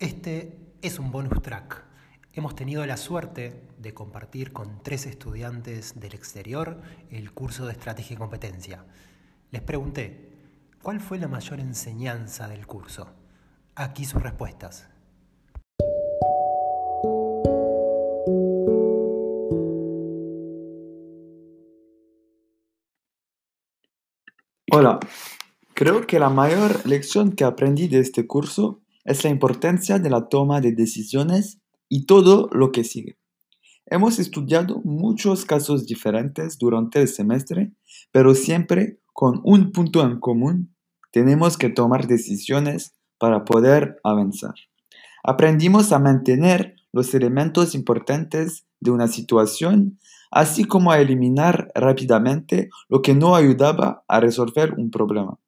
Este es un bonus track. Hemos tenido la suerte de compartir con tres estudiantes del exterior el curso de estrategia y competencia. Les pregunté, ¿cuál fue la mayor enseñanza del curso? Aquí sus respuestas. Hola, creo que la mayor lección que aprendí de este curso es la importancia de la toma de decisiones y todo lo que sigue. Hemos estudiado muchos casos diferentes durante el semestre, pero siempre con un punto en común. Tenemos que tomar decisiones para poder avanzar. Aprendimos a mantener los elementos importantes de una situación así como a eliminar rápidamente lo que no ayudaba a resolver un problema.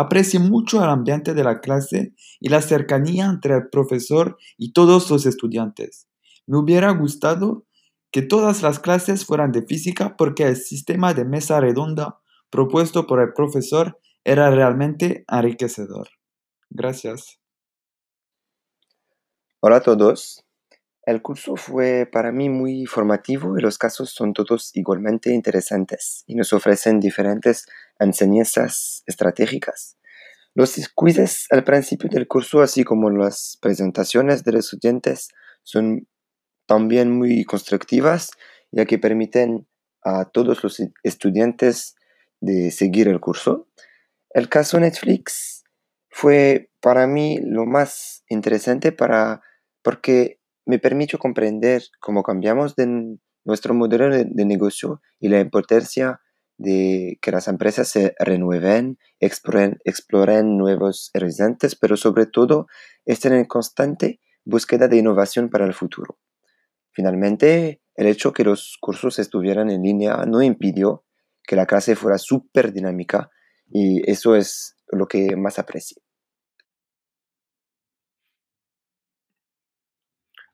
Aprecié mucho el ambiente de la clase y la cercanía entre el profesor y todos los estudiantes. Me hubiera gustado que todas las clases fueran de física porque el sistema de mesa redonda propuesto por el profesor era realmente enriquecedor. Gracias. Hola a todos. El curso fue para mí muy formativo y los casos son todos igualmente interesantes y nos ofrecen diferentes enseñanzas estratégicas. Los quizzes al principio del curso, así como las presentaciones de los estudiantes, son también muy constructivas, ya que permiten a todos los estudiantes de seguir el curso. El caso Netflix fue para mí lo más interesante para, porque me permitió comprender cómo cambiamos de nuestro modelo de, negocio y la importancia de que las empresas se renueven, exploren, exploren nuevos horizontes, pero sobre todo estén en constante búsqueda de innovación para el futuro. Finalmente, el hecho que los cursos estuvieran en línea no impidió que la clase fuera súper dinámica y eso es lo que más aprecié.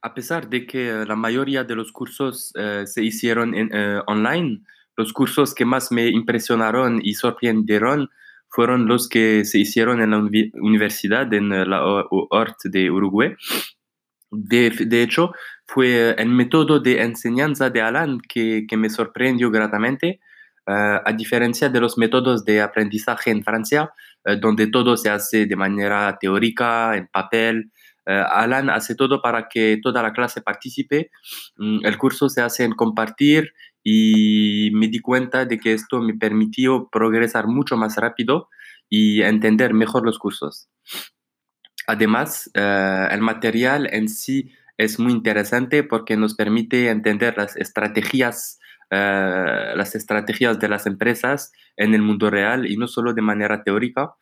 a pesar de que la mayoría de los cursos eh, se hicieron en, eh, online, los cursos que más me impresionaron y sorprendieron fueron los que se hicieron en la universidad, en la ORT de Uruguay. De, de, hecho, fue el método de enseñanza de Alan que, que me sorprendió gratamente, a diferencia de los métodos de aprendizaje en Francia, donde todo se hace de manera teórica, en papel, eh, Alan hace todo para que toda la clase participe. Mm, el curso se hace en compartir y me di cuenta de que esto me permitió progresar mucho más rápido y entender mejor los cursos. Además, eh, el material en sí es muy interesante porque nos permite entender las estrategias, eh, las estrategias de las empresas en el mundo real y no solo de manera teórica.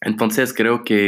Entonces creo que